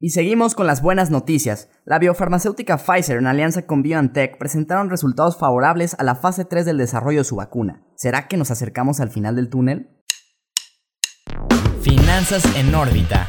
Y seguimos con las buenas noticias. La biofarmacéutica Pfizer en alianza con BioNTech presentaron resultados favorables a la fase 3 del desarrollo de su vacuna. ¿Será que nos acercamos al final del túnel? Finanzas en órbita.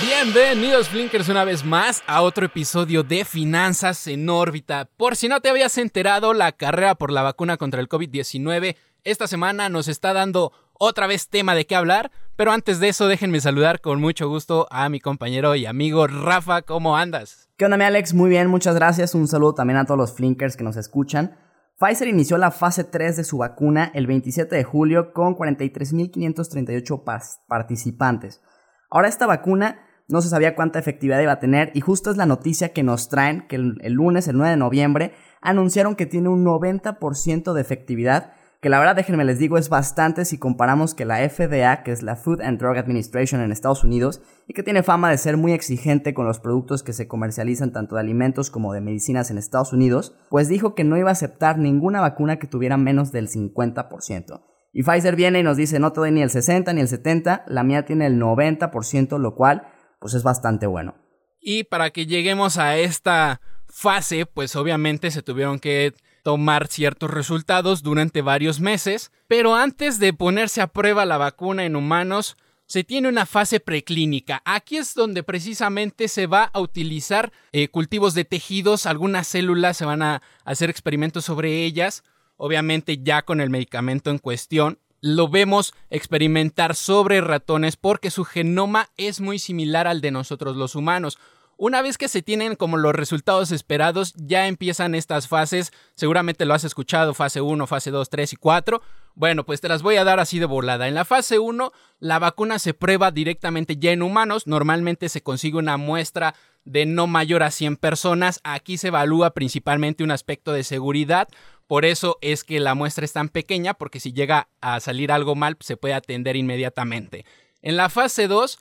Bienvenidos Flinkers una vez más a otro episodio de Finanzas en órbita. Por si no te habías enterado, la carrera por la vacuna contra el COVID-19 esta semana nos está dando otra vez tema de qué hablar, pero antes de eso déjenme saludar con mucho gusto a mi compañero y amigo Rafa, ¿cómo andas? ¿Qué onda mi Alex? Muy bien, muchas gracias. Un saludo también a todos los Flinkers que nos escuchan. Pfizer inició la fase 3 de su vacuna el 27 de julio con 43.538 participantes. Ahora esta vacuna no se sabía cuánta efectividad iba a tener y justo es la noticia que nos traen que el, lunes, el 9 de noviembre, anunciaron que tiene un 90% de efectividad, que la verdad déjenme les digo es bastante si comparamos que la FDA, que es la Food and Drug Administration en Estados Unidos, y que tiene fama de ser muy exigente con los productos que se comercializan tanto de alimentos como de medicinas en Estados Unidos, pues dijo que no iba a aceptar ninguna vacuna que tuviera menos del 50%. Y Pfizer viene y nos dice, no te doy ni el 60 ni el 70, la mía tiene el 90%, lo cual pues es bastante bueno. Y para que lleguemos a esta fase, pues obviamente se tuvieron que tomar ciertos resultados durante varios meses, pero antes de ponerse a prueba la vacuna en humanos, se tiene una fase preclínica. Aquí es donde precisamente se va a utilizar eh, cultivos de tejidos, algunas células se van a hacer experimentos sobre ellas, obviamente ya con el medicamento en cuestión, lo vemos experimentar sobre ratones porque su genoma es muy similar al de nosotros los humanos. Una vez que se tienen como los resultados esperados, ya empiezan estas fases. Seguramente lo has escuchado, fase 1, fase 2, 3 y 4. Bueno, pues te las voy a dar así de volada. En la fase 1, la vacuna se prueba directamente ya en humanos. Normalmente se consigue una muestra de no mayor a 100 personas. Aquí se evalúa principalmente un aspecto de seguridad. Por eso es que la muestra es tan pequeña, porque si llega a salir algo mal, se puede atender inmediatamente. En la fase 2,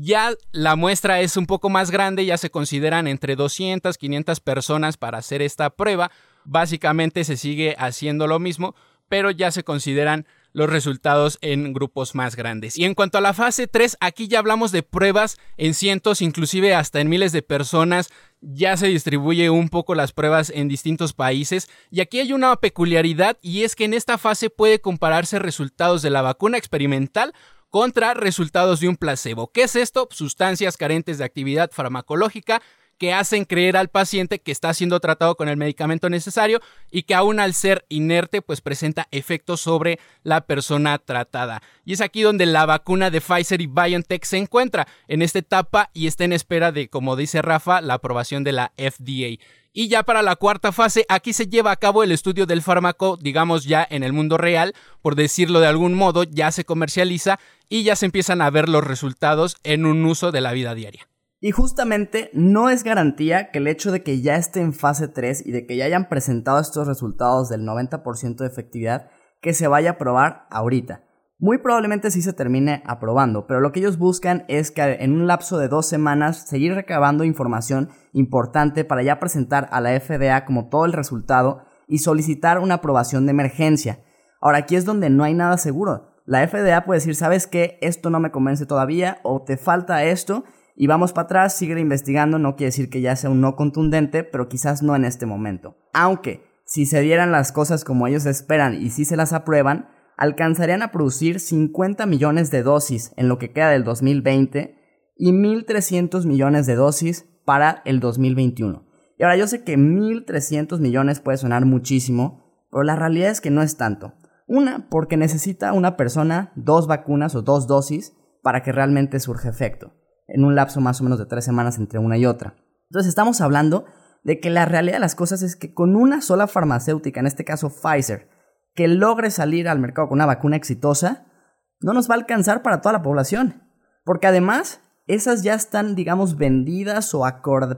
ya la muestra es un poco más grande, ya se consideran entre 200, 500 personas para hacer esta prueba. Básicamente se sigue haciendo lo mismo, pero ya se consideran los resultados en grupos más grandes. Y en cuanto a la fase 3, aquí ya hablamos de pruebas en cientos, inclusive hasta en miles de personas. Ya se distribuye un poco las pruebas en distintos países. Y aquí hay una peculiaridad y es que en esta fase puede compararse resultados de la vacuna experimental contra resultados de un placebo. ¿Qué es esto? Sustancias carentes de actividad farmacológica que hacen creer al paciente que está siendo tratado con el medicamento necesario y que aún al ser inerte pues presenta efectos sobre la persona tratada. Y es aquí donde la vacuna de Pfizer y BioNTech se encuentra en esta etapa y está en espera de, como dice Rafa, la aprobación de la FDA. Y ya para la cuarta fase, aquí se lleva a cabo el estudio del fármaco, digamos ya en el mundo real, por decirlo de algún modo, ya se comercializa y ya se empiezan a ver los resultados en un uso de la vida diaria. Y justamente no es garantía que el hecho de que ya esté en fase 3 y de que ya hayan presentado estos resultados del 90% de efectividad, que se vaya a probar ahorita. Muy probablemente sí se termine aprobando, pero lo que ellos buscan es que en un lapso de dos semanas seguir recabando información importante para ya presentar a la FDA como todo el resultado y solicitar una aprobación de emergencia. Ahora aquí es donde no hay nada seguro. La FDA puede decir, sabes que esto no me convence todavía o te falta esto y vamos para atrás, sigue investigando, no quiere decir que ya sea un no contundente, pero quizás no en este momento. Aunque si se dieran las cosas como ellos esperan y si se las aprueban, alcanzarían a producir 50 millones de dosis en lo que queda del 2020 y 1.300 millones de dosis para el 2021. Y ahora yo sé que 1.300 millones puede sonar muchísimo, pero la realidad es que no es tanto. Una, porque necesita una persona dos vacunas o dos dosis para que realmente surja efecto, en un lapso más o menos de tres semanas entre una y otra. Entonces estamos hablando de que la realidad de las cosas es que con una sola farmacéutica, en este caso Pfizer, que logre salir al mercado con una vacuna exitosa, no nos va a alcanzar para toda la población. Porque además, esas ya están, digamos, vendidas o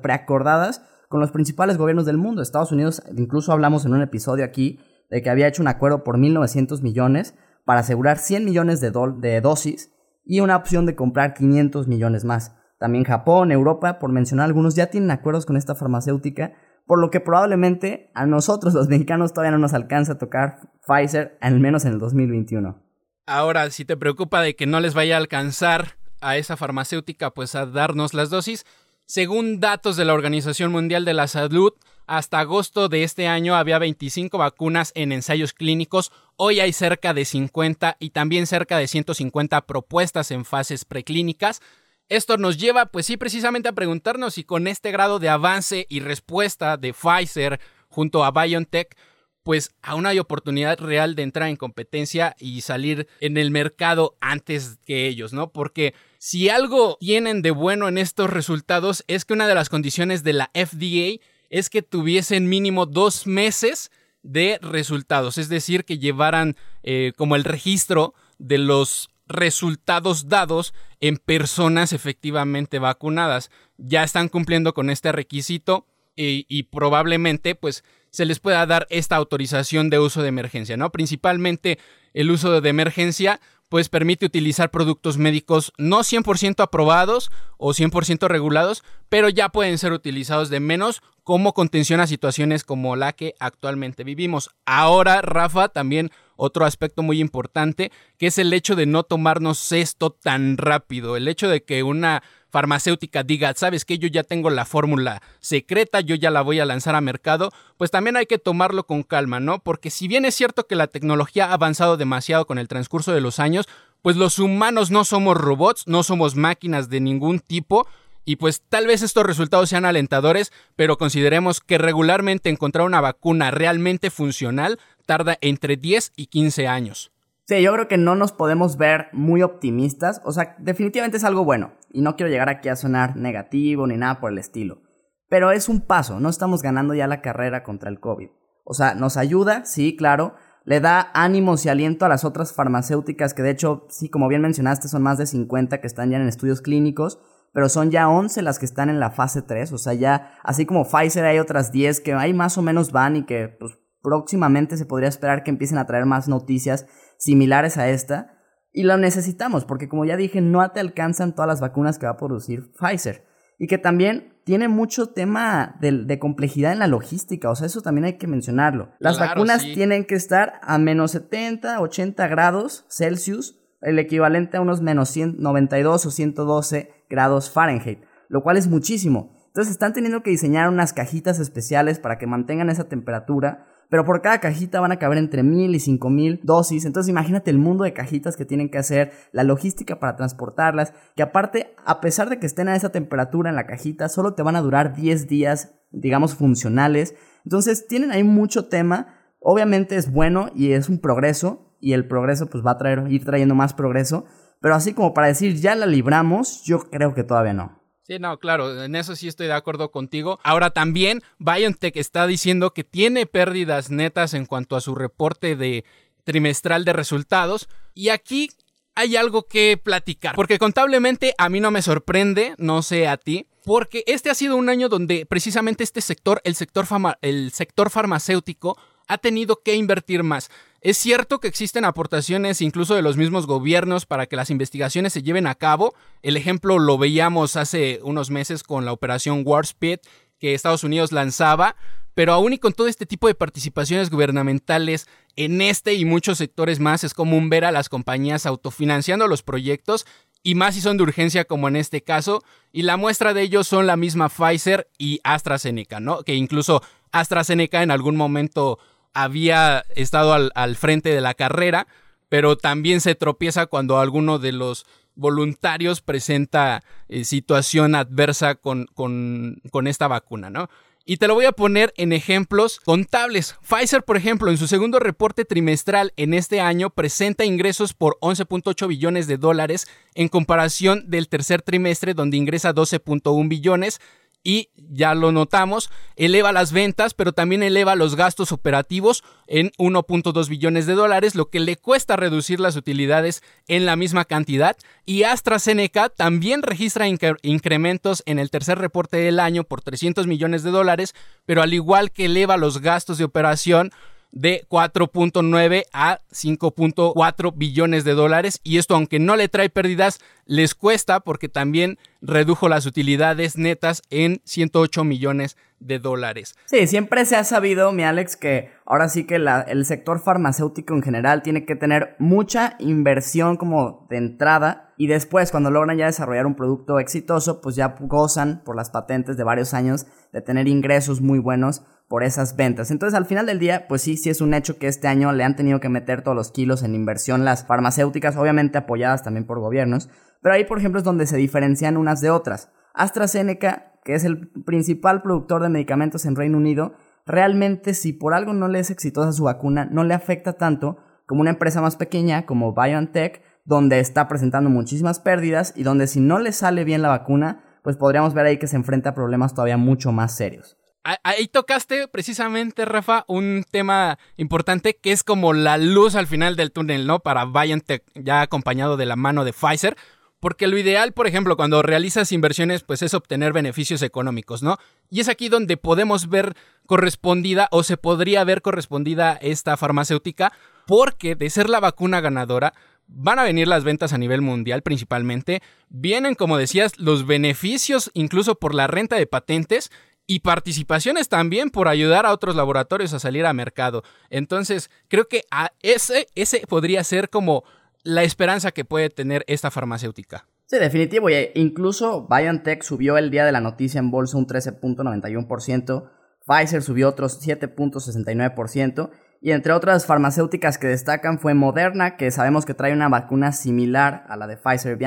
preacordadas con los principales gobiernos del mundo. Estados Unidos, incluso hablamos en un episodio aquí de que había hecho un acuerdo por 1.900 millones para asegurar 100 millones de, de dosis y una opción de comprar 500 millones más. También Japón, Europa, por mencionar algunos, ya tienen acuerdos con esta farmacéutica por lo que probablemente a nosotros los mexicanos todavía no nos alcanza a tocar Pfizer, al menos en el 2021. Ahora, si te preocupa de que no les vaya a alcanzar a esa farmacéutica pues a darnos las dosis, Según datos de la Organización Mundial de la Salud, hasta agosto de este año había 25 vacunas en ensayos clínicos, hoy hay cerca de 50 y también cerca de 150 propuestas en fases preclínicas. Esto nos lleva, pues sí, precisamente a preguntarnos si con este grado de avance y respuesta de Pfizer junto a BioNTech, pues aún hay oportunidad real de entrar en competencia y salir en el mercado antes que ellos, ¿no? Porque si algo tienen de bueno en estos resultados es que una de las condiciones de la FDA es que tuviesen mínimo dos meses de resultados, es decir, que llevaran eh, como el registro de los resultados dados en personas efectivamente vacunadas. Ya están cumpliendo con este requisito y, y, probablemente pues se les pueda dar esta autorización de uso de emergencia, ¿no? Principalmente el uso de emergencia pues permite utilizar productos médicos no 100% aprobados o 100% regulados, pero ya pueden ser utilizados de menos como contención a situaciones como la que actualmente vivimos. Ahora, Rafa, también otro aspecto muy importante, que es el hecho de no tomarnos esto tan rápido, el hecho de que una farmacéutica diga, sabes que yo ya tengo la fórmula secreta, yo ya la voy a lanzar a mercado, pues también hay que tomarlo con calma, ¿no? Porque si bien es cierto que la tecnología ha avanzado demasiado con el transcurso de los años, pues los humanos no somos robots, no somos máquinas de ningún tipo, y pues tal vez estos resultados sean alentadores, pero consideremos que regularmente encontrar una vacuna realmente funcional tarda entre 10 y 15 años. Sí, yo creo que no nos podemos ver muy optimistas. O sea, definitivamente es algo bueno. Y no quiero llegar aquí a sonar negativo ni nada por el estilo. Pero es un paso, no estamos ganando ya la carrera contra el COVID. O sea, nos ayuda, sí, claro. Le da ánimos y aliento a las otras farmacéuticas que de hecho, sí, como bien mencionaste, son más de 50 que están ya en estudios clínicos. Pero son ya 11 las que están en la fase 3. O sea, ya, así como Pfizer hay otras 10 que ahí más o menos van y que pues, próximamente se podría esperar que empiecen a traer más noticias similares a esta. Y lo necesitamos, porque como ya dije, no te alcanzan todas las vacunas que va a producir Pfizer. Y que también tiene mucho tema de, complejidad en la logística, o sea, eso también hay que mencionarlo. Las vacunas tienen que estar a menos 70, 80 grados Celsius, el equivalente a unos menos 92 o 112 grados Fahrenheit, lo cual es muchísimo. Entonces están teniendo que diseñar unas cajitas especiales para que mantengan esa temperatura pero por cada cajita van a caber entre mil y cinco mil dosis. Entonces imagínate el mundo de cajitas que tienen que hacer, la logística para transportarlas, que aparte, a pesar de que estén a esa temperatura en la cajita, solo te van a durar 10 días, digamos, funcionales. Entonces tienen ahí mucho tema. Obviamente es bueno y es un progreso, y el progreso pues va a traer, ir trayendo más progreso. Pero así como para decir ya la libramos, yo creo que todavía no. Sí, no, claro, en eso sí estoy de acuerdo contigo. Ahora también BioNTech está diciendo que tiene pérdidas netas en cuanto a su reporte de trimestral de resultados y aquí hay algo que platicar, porque contablemente a mí no me sorprende, no sé a ti, porque este ha sido un año donde precisamente este sector, el sector, el sector farmacéutico, ha tenido que invertir más. Es cierto que existen aportaciones incluso de los mismos gobiernos para que las investigaciones se lleven a cabo. El ejemplo lo veíamos hace unos meses con la operación Warspeed que Estados Unidos lanzaba, pero aún y con todo este tipo de participaciones gubernamentales en este y muchos sectores más es común ver a las compañías autofinanciando los proyectos y más si son de urgencia como en este caso, y la muestra de ellos son la misma Pfizer y AstraZeneca, ¿no? Que incluso AstraZeneca en algún momento había estado al, frente de la carrera, pero también se tropieza cuando alguno de los voluntarios presenta eh, situación adversa con, con, con esta vacuna, ¿no? Y te lo voy a poner en ejemplos contables. Pfizer, por ejemplo, en su segundo reporte trimestral en este año presenta ingresos por 11.8 billones de dólares en comparación del tercer trimestre donde ingresa 12.1 billones y ya lo notamos, eleva las ventas, pero también eleva los gastos operativos en 1.2 billones de dólares, lo que le cuesta reducir las utilidades en la misma cantidad. Y AstraZeneca también registra incrementos en el tercer reporte del año por 300 millones de dólares, pero al igual que eleva los gastos de operación, de 4.9 a 5.4 billones de dólares. Y esto aunque no le trae pérdidas les cuesta porque también redujo las utilidades netas en 108 millones de dólares. Sí, siempre se ha sabido, mi Alex, que ahora sí que el sector farmacéutico en general tiene que tener mucha inversión como de entrada. Y después cuando logran ya desarrollar un producto exitoso, pues ya gozan por las patentes de varios años de tener ingresos muy buenos por esas ventas. Entonces, al final del día, pues sí, sí es un hecho que este año le han tenido que meter todos los kilos en inversión las farmacéuticas, obviamente apoyadas también por gobiernos, pero ahí, por ejemplo, es donde se diferencian unas de otras. AstraZeneca, que es el principal productor de medicamentos en Reino Unido, realmente si por algo no le es exitosa su vacuna, no le afecta tanto como una empresa más pequeña como BioNTech, donde está presentando muchísimas pérdidas y donde si no le sale bien la vacuna, pues podríamos ver ahí que se enfrenta a problemas todavía mucho más serios. Ahí tocaste precisamente, Rafa, un tema importante que es como la luz al final del túnel, ¿no? Para BioNTech, ya acompañado de la mano de Pfizer. Porque lo ideal, por ejemplo, cuando realizas inversiones, pues es obtener beneficios económicos, ¿no? Y es aquí donde podemos ver correspondida o se podría ver correspondida esta farmacéutica, porque de ser la vacuna ganadora, van a venir las ventas a nivel mundial principalmente, vienen, como decías, los beneficios incluso por la renta de patentes y participaciones también por ayudar a otros laboratorios a salir a mercado. Entonces, creo que a ese, ese podría ser como la esperanza que puede tener esta farmacéutica. Sí, definitivo. Y incluso BioNTech subió el día de la noticia en bolsa un 13.91%, Pfizer subió otros 7.69%, y entre otras farmacéuticas que destacan fue Moderna, que sabemos que trae una vacuna similar a la de Pfizer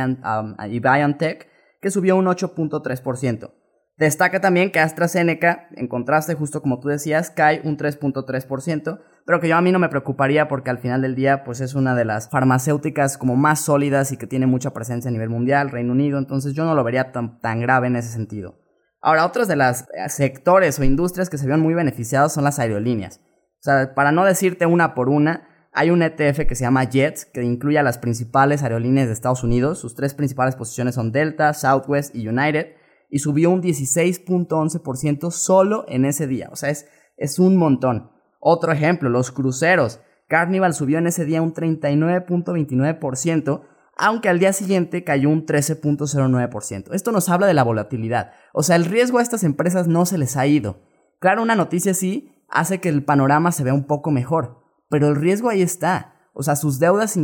y BioNTech, que subió un 8.3%. Destaca también que AstraZeneca, en contraste, justo como tú decías, cae un 3.3%, pero que yo a mí no me preocuparía porque al final del día pues es una de las farmacéuticas como más sólidas y que tiene mucha presencia a nivel mundial, Reino Unido, entonces yo no lo vería tan, tan grave en ese sentido. Ahora, otros de los eh, sectores o industrias que se ven muy beneficiados son las aerolíneas. O sea, para no decirte una por una, hay un ETF que se llama Jets, que incluye a las principales aerolíneas de Estados Unidos. Sus tres principales posiciones son Delta, Southwest y United y subió un 16.11% solo en ese día. O sea, es, es un montón. Otro ejemplo, los cruceros. Carnival subió en ese día un 39.29%, aunque al día siguiente cayó un 13.09%. Esto nos habla de la volatilidad. O sea, el riesgo a estas empresas no se les ha ido. Claro, una noticia así hace que el panorama se vea un poco mejor, pero el riesgo ahí está. O sea, sus deudas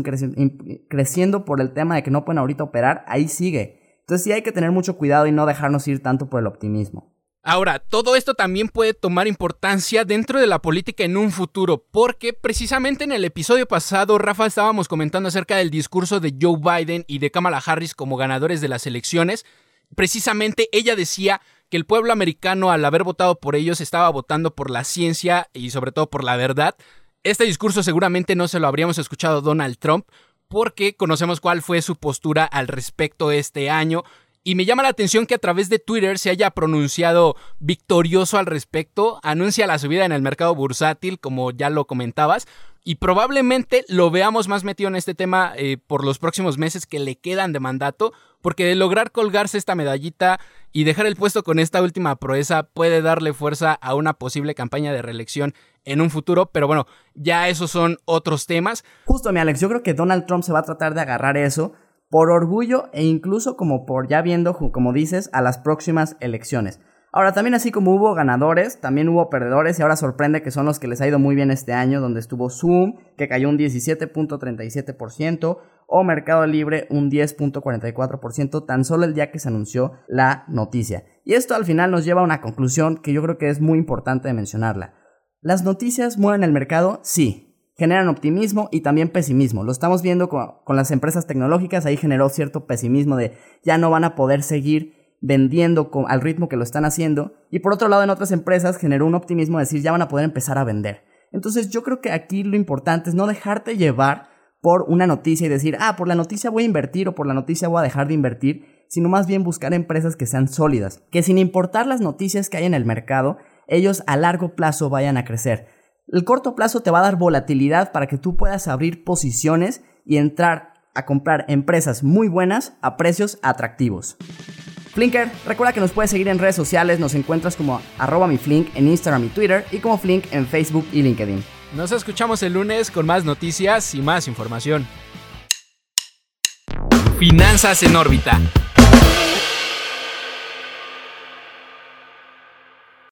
creciendo por el tema de que no pueden ahorita operar, ahí sigue. Entonces sí hay que tener mucho cuidado y no dejarnos ir tanto por el optimismo. Ahora, todo esto también puede tomar importancia dentro de la política en un futuro, porque precisamente en el episodio pasado, Rafa, estábamos comentando acerca del discurso de Joe Biden y de Kamala Harris como ganadores de las elecciones. Precisamente ella decía que el pueblo americano, al haber votado por ellos, estaba votando por la ciencia y sobre todo por la verdad. Este discurso seguramente no se lo habríamos escuchado Donald Trump, porque conocemos cuál fue su postura al respecto este año. Y me llama la atención que a través de Twitter se haya pronunciado victorioso al respecto, anuncia la subida en el mercado bursátil, como ya lo comentabas, y probablemente lo veamos más metido en este tema eh, por los próximos meses que le quedan de mandato, porque de lograr colgarse esta medallita y dejar el puesto con esta última proeza puede darle fuerza a una posible campaña de reelección en un futuro, pero bueno, ya esos son otros temas. Justo, mi Alex, yo creo que Donald Trump se va a tratar de agarrar eso por orgullo e incluso como por ya viendo, como dices, a las próximas elecciones. Ahora, también así como hubo ganadores, también hubo perdedores y ahora sorprende que son los que les ha ido muy bien este año, donde estuvo Zoom, que cayó un 17.37%, o Mercado Libre un 10.44%, tan solo el día que se anunció la noticia. Y esto al final nos lleva a una conclusión que yo creo que es muy importante de mencionarla. ¿Las noticias mueven el mercado? Sí. Generan optimismo y también pesimismo. Lo estamos viendo con, con las empresas tecnológicas, ahí generó cierto pesimismo de ya no van a poder seguir vendiendo al ritmo que lo están haciendo. Y por otro lado, en otras empresas generó un optimismo de decir, ya van a poder empezar a vender. Entonces yo creo que aquí lo importante es no dejarte llevar por una noticia y decir, ah, por la noticia voy a invertir o por la noticia voy a dejar de invertir, sino más bien buscar empresas que sean sólidas, que sin importar las noticias que hay en el mercado, ellos a largo plazo vayan a crecer. El corto plazo te va a dar volatilidad para que tú puedas abrir posiciones y entrar a comprar empresas muy buenas a precios atractivos. Flinker, recuerda que nos puedes seguir en redes sociales, nos encuentras como arroba mi Flink en Instagram y Twitter y como Flink en Facebook y LinkedIn. Nos escuchamos el lunes con más noticias y más información. Finanzas en órbita